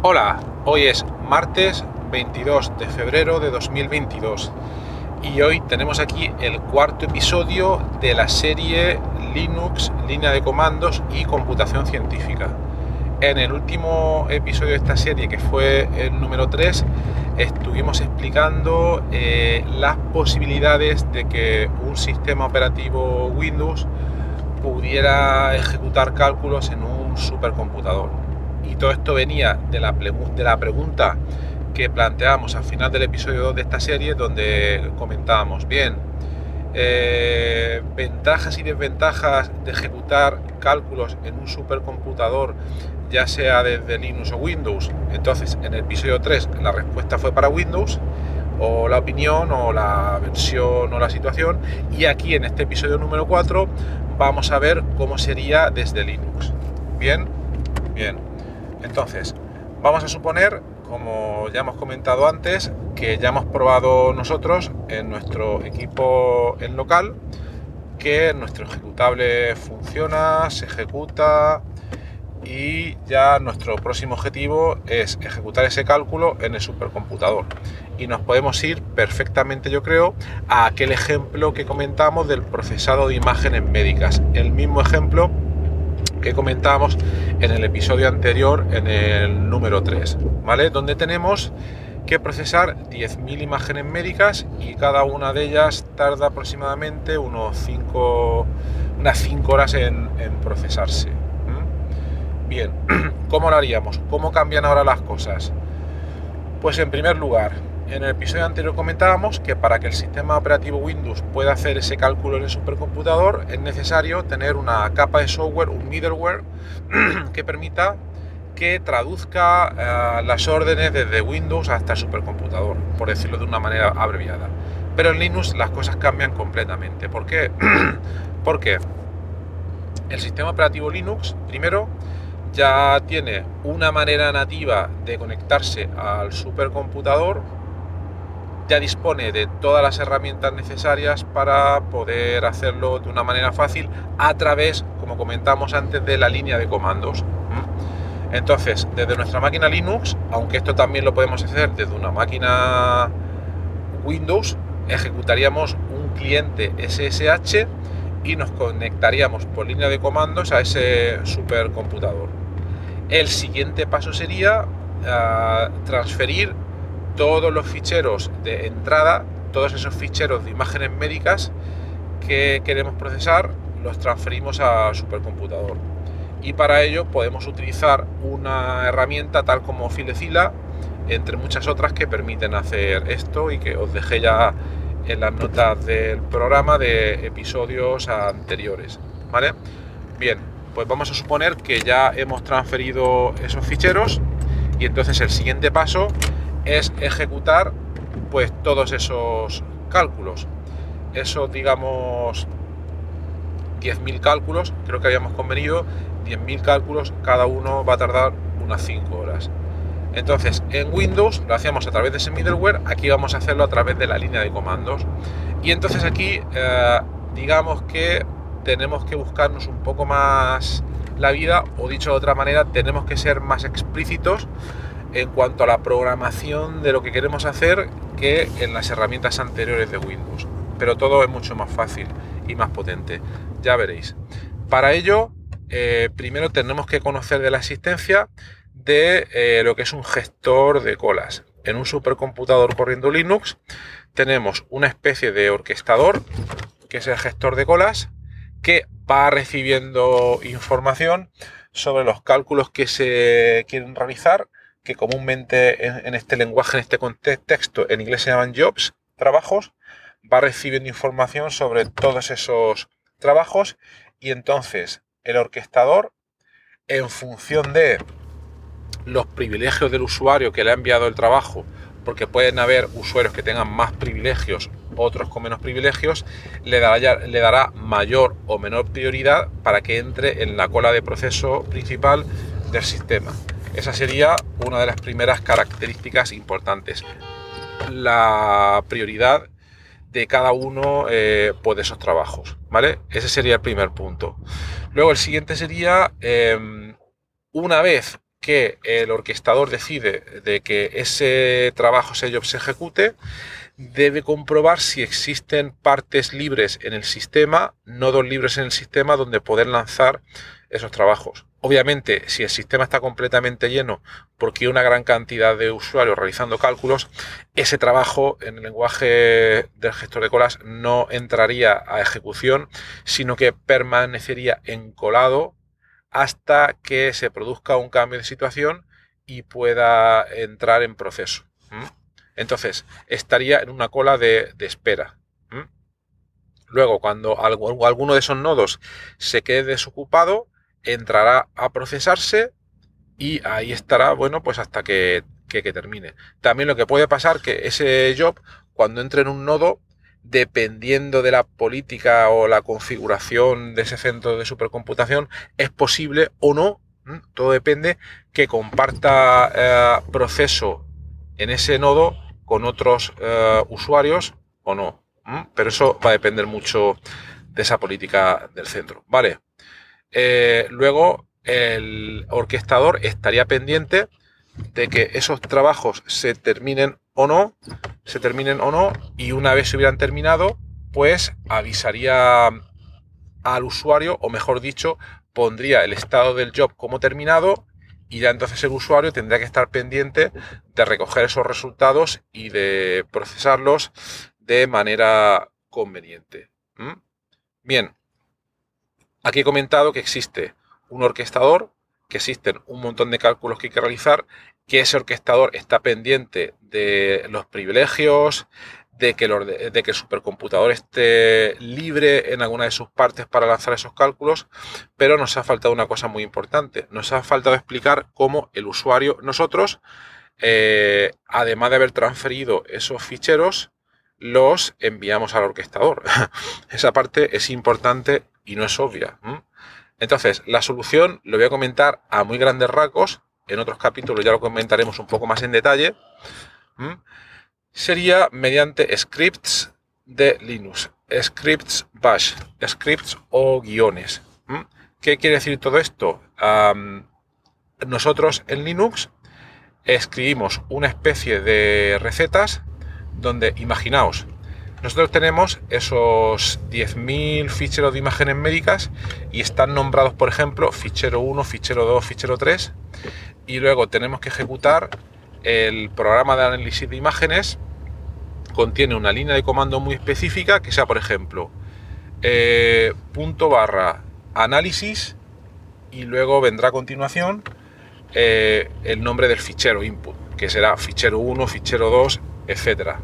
Hola, hoy es martes 22 de febrero de 2022 y hoy tenemos aquí el cuarto episodio de la serie Linux, línea de comandos y computación científica. En el último episodio de esta serie, que fue el número 3, estuvimos explicando eh, las posibilidades de que un sistema operativo Windows pudiera ejecutar cálculos en un supercomputador. Y todo esto venía de la, de la pregunta que planteamos al final del episodio 2 de esta serie, donde comentábamos, bien, eh, ventajas y desventajas de ejecutar cálculos en un supercomputador, ya sea desde Linux o Windows. Entonces, en el episodio 3 la respuesta fue para Windows, o la opinión, o la versión, o la situación. Y aquí en este episodio número 4 vamos a ver cómo sería desde Linux. Bien, bien. Entonces, vamos a suponer, como ya hemos comentado antes, que ya hemos probado nosotros en nuestro equipo en local que nuestro ejecutable funciona, se ejecuta y ya nuestro próximo objetivo es ejecutar ese cálculo en el supercomputador. Y nos podemos ir perfectamente, yo creo, a aquel ejemplo que comentamos del procesado de imágenes médicas. El mismo ejemplo que comentábamos en el episodio anterior, en el número 3, ¿vale? Donde tenemos que procesar 10.000 imágenes médicas y cada una de ellas tarda aproximadamente unos 5, unas 5 horas en, procesarse. Bien, ¿cómo lo haríamos? ¿Cómo cambian ahora las cosas? Pues en primer lugar, en el episodio anterior comentábamos que para que el sistema operativo Windows pueda hacer ese cálculo en el supercomputador es necesario tener una capa de software, un middleware, que permita que traduzca eh, las órdenes desde Windows hasta el supercomputador, por decirlo de una manera abreviada. Pero en Linux las cosas cambian completamente. ¿Por qué? Porque el sistema operativo Linux, primero, ya tiene una manera nativa de conectarse al supercomputador ya dispone de todas las herramientas necesarias para poder hacerlo de una manera fácil a través, como comentamos antes, de la línea de comandos. Entonces, desde nuestra máquina Linux, aunque esto también lo podemos hacer desde una máquina Windows, ejecutaríamos un cliente SSH y nos conectaríamos por línea de comandos a ese supercomputador. El siguiente paso sería ah, transferir todos los ficheros de entrada, todos esos ficheros de imágenes médicas que queremos procesar, los transferimos a supercomputador. Y para ello podemos utilizar una herramienta tal como Filecila, entre muchas otras que permiten hacer esto y que os dejé ya en las notas del programa de episodios anteriores. ¿Vale? Bien, pues vamos a suponer que ya hemos transferido esos ficheros y entonces el siguiente paso es ejecutar pues todos esos cálculos. Esos, digamos, 10.000 cálculos, creo que habíamos convenido, 10.000 cálculos, cada uno va a tardar unas 5 horas. Entonces, en Windows lo hacíamos a través de ese middleware, aquí vamos a hacerlo a través de la línea de comandos. Y entonces aquí, eh, digamos que tenemos que buscarnos un poco más la vida, o dicho de otra manera, tenemos que ser más explícitos en cuanto a la programación de lo que queremos hacer que en las herramientas anteriores de Windows. Pero todo es mucho más fácil y más potente. Ya veréis. Para ello, eh, primero tenemos que conocer de la existencia de eh, lo que es un gestor de colas. En un supercomputador corriendo Linux tenemos una especie de orquestador, que es el gestor de colas, que va recibiendo información sobre los cálculos que se quieren realizar que comúnmente en, este lenguaje, en este contexto, en inglés se llaman jobs, trabajos, va recibiendo información sobre todos esos trabajos y entonces el orquestador, en función de los privilegios del usuario que le ha enviado el trabajo, porque pueden haber usuarios que tengan más privilegios, otros con menos privilegios, le dará, mayor o menor prioridad para que entre en la cola de proceso principal del sistema. Esa sería una de las primeras características importantes. La prioridad de cada uno eh, pues, de esos trabajos, ¿vale? Ese sería el primer punto. Luego el siguiente sería, em, una vez que el orquestador decide de que ese trabajo, job se ejecute, debe comprobar si existen partes libres en el sistema, nodos libres en el sistema donde poder lanzar esos trabajos. Obviamente, si el sistema está completamente lleno porque hay una gran cantidad de usuarios realizando cálculos, ese trabajo en el lenguaje del gestor de colas no entraría a ejecución, sino que permanecería encolado hasta que se produzca un cambio de situación y pueda entrar en proceso. Entonces, estaría en una cola de, espera. Luego, cuando alguno de esos nodos se quede desocupado, entrará a procesarse y ahí estará, bueno, pues hasta que, termine. También lo que puede pasar que ese job, cuando entre en un nodo, dependiendo de la política o la configuración de ese centro de supercomputación, es posible o no, todo depende, que comparta eh, proceso en ese nodo con otros eh, usuarios o no. Pero eso va a depender mucho de esa política del centro. Vale. Eh, luego el orquestador estaría pendiente de que esos trabajos se terminen o no, se terminen o no, y una vez se hubieran terminado, pues avisaría al usuario, o mejor dicho, pondría el estado del job como terminado y ya entonces el usuario tendría que estar pendiente de recoger esos resultados y de procesarlos de manera conveniente. Bien, Aquí he comentado que existe un orquestador, que existen un montón de cálculos que hay que realizar, que ese orquestador está pendiente de los privilegios, de que, el, supercomputador esté libre en alguna de sus partes para lanzar esos cálculos, pero nos ha faltado una cosa muy importante. Nos ha faltado explicar cómo el usuario, nosotros, eh, además de haber transferido esos ficheros, los enviamos al orquestador. Esa parte es importante y no es obvia. Entonces, la solución lo voy a comentar a muy grandes rasgos, en otros capítulos ya lo comentaremos un poco más en detalle, sería mediante scripts de Linux, scripts bash, scripts o guiones. ¿Qué quiere decir todo esto? nosotros en Linux escribimos una especie de recetas donde, imaginaos, nosotros tenemos esos 10.000 ficheros de imágenes médicas y están nombrados, por ejemplo, fichero 1, fichero 2, fichero 3. Y luego tenemos que ejecutar el programa de análisis de imágenes. Contiene una línea de comando muy específica que sea, por ejemplo, eh, punto barra análisis y luego vendrá a continuación eh, el nombre del fichero input, que será fichero 1, fichero 2, etcétera.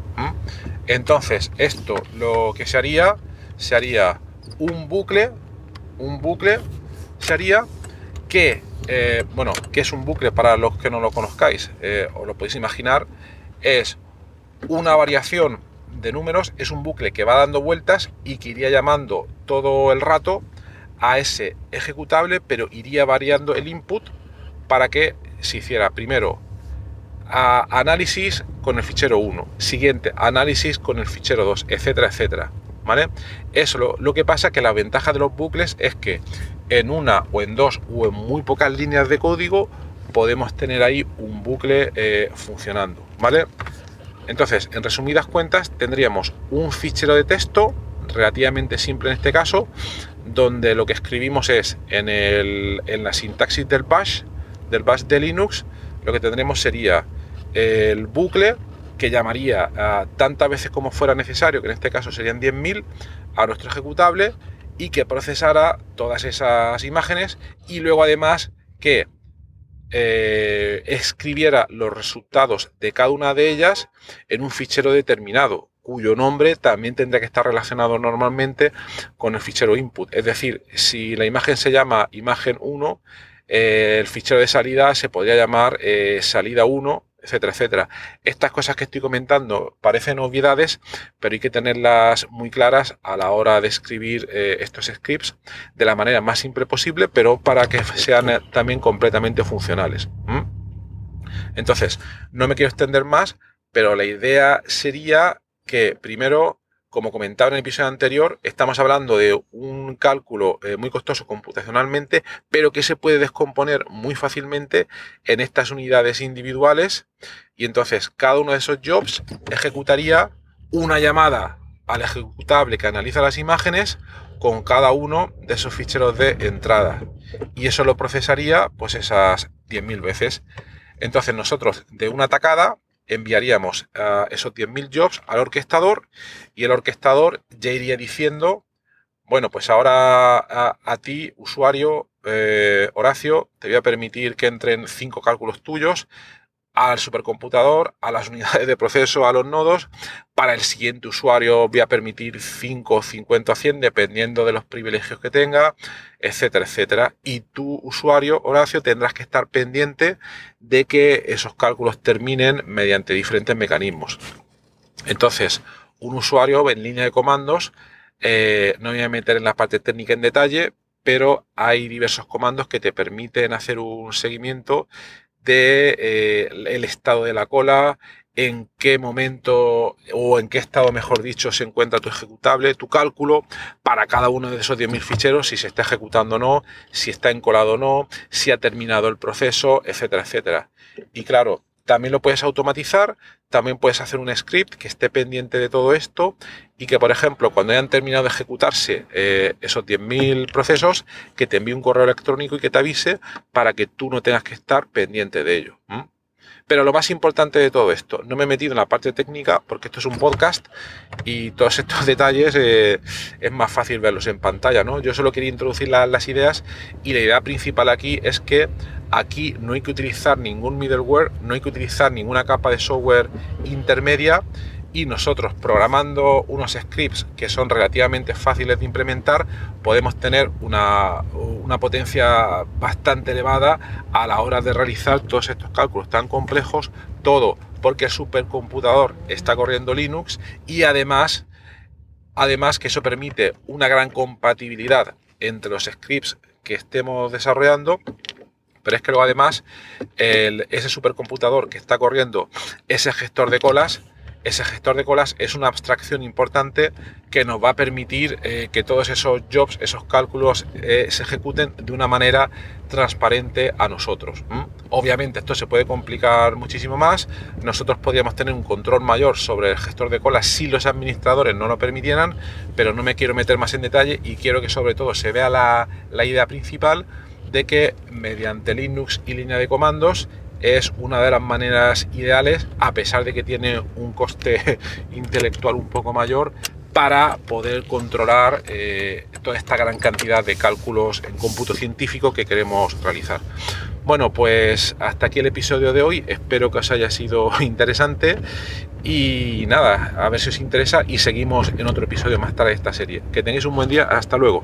Entonces, esto lo que se haría, se haría un bucle, un bucle se haría que, eh, bueno, que es un bucle para los que no lo conozcáis, eh, os lo podéis imaginar, es una variación de números, es un bucle que va dando vueltas y que iría llamando todo el rato a ese ejecutable, pero iría variando el input para que se hiciera primero análisis con el fichero 1, siguiente análisis con el fichero 2, etcétera, etcétera. ¿Vale? Eso lo, que pasa que la ventaja de los bucles es que en una o en dos o en muy pocas líneas de código podemos tener ahí un bucle eh, funcionando, ¿vale? Entonces, en resumidas cuentas, tendríamos un fichero de texto relativamente simple en este caso, donde lo que escribimos es en, la sintaxis del bash, del bash de Linux, lo que tendremos sería el bucle que llamaría tantas veces como fuera necesario, que en este caso serían 10.000, a nuestro ejecutable y que procesara todas esas imágenes y luego además que eh, escribiera los resultados de cada una de ellas en un fichero determinado, cuyo nombre también tendría que estar relacionado normalmente con el fichero input. Es decir, si la imagen se llama imagen 1, eh, el fichero de salida se podría llamar eh, salida 1 etcétera, etcétera. Estas cosas que estoy comentando parecen obviedades, pero hay que tenerlas muy claras a la hora de escribir eh, estos scripts de la manera más simple posible, pero para que sean eh, también completamente funcionales. Entonces, no me quiero extender más, pero la idea sería que primero como comentaba en el episodio anterior, estamos hablando de un cálculo eh, muy costoso computacionalmente, pero que se puede descomponer muy fácilmente en estas unidades individuales. Y entonces cada uno de esos jobs ejecutaría una llamada al ejecutable que analiza las imágenes con cada uno de esos ficheros de entrada. Y eso lo procesaría pues esas 10.000 veces. Entonces nosotros de una tacada enviaríamos esos 10.000 jobs al orquestador y el orquestador ya iría diciendo, bueno, pues ahora a, ti, usuario, eh, Horacio, te voy a permitir que entren cinco cálculos tuyos al supercomputador, a las unidades de proceso, a los nodos. Para el siguiente usuario voy a permitir 5, 50 o 100, dependiendo de los privilegios que tenga, etcétera, etcétera. Y tu usuario, Horacio, tendrás que estar pendiente de que esos cálculos terminen mediante diferentes mecanismos. Entonces, un usuario en línea de comandos, eh, no voy a meter en la parte técnica en detalle, pero hay diversos comandos que te permiten hacer un seguimiento de eh, el estado de la cola, en qué momento o en qué estado, mejor dicho, se encuentra tu ejecutable, tu cálculo para cada uno de esos 10.000 ficheros, si se está ejecutando o no, si está encolado o no, si ha terminado el proceso, etcétera, etcétera. Y claro, también lo puedes automatizar, también puedes hacer un script que esté pendiente de todo esto y que, por ejemplo, cuando hayan terminado de ejecutarse eh, esos 10.000 procesos, que te envíe un correo electrónico y que te avise para que tú no tengas que estar pendiente de ello. Pero lo más importante de todo esto, no me he metido en la parte técnica porque esto es un podcast y todos estos detalles eh, es más fácil verlos en pantalla, ¿no? Yo solo quería introducir las ideas y la idea principal aquí es que aquí no hay que utilizar ningún middleware, no hay que utilizar ninguna capa de software intermedia y nosotros programando unos scripts que son relativamente fáciles de implementar, podemos tener una, potencia bastante elevada a la hora de realizar todos estos cálculos tan complejos, todo porque el supercomputador está corriendo Linux y además, además que eso permite una gran compatibilidad entre los scripts que estemos desarrollando pero es que luego además ese supercomputador que está corriendo ese gestor de colas ese gestor de colas es una abstracción importante que nos va a permitir eh, que todos esos jobs, esos cálculos eh, se ejecuten de una manera transparente a nosotros. Obviamente esto se puede complicar muchísimo más. Nosotros podríamos tener un control mayor sobre el gestor de colas si los administradores no lo permitieran, pero no me quiero meter más en detalle y quiero que sobre todo se vea la, la idea principal de que mediante Linux y línea de comandos es una de las maneras ideales, a pesar de que tiene un coste intelectual un poco mayor, para poder controlar eh, toda esta gran cantidad de cálculos en cómputo científico que queremos realizar. Bueno, pues hasta aquí el episodio de hoy. Espero que os haya sido interesante. Y nada, a ver si os interesa y seguimos en otro episodio más tarde de esta serie. Que tengáis un buen día. Hasta luego.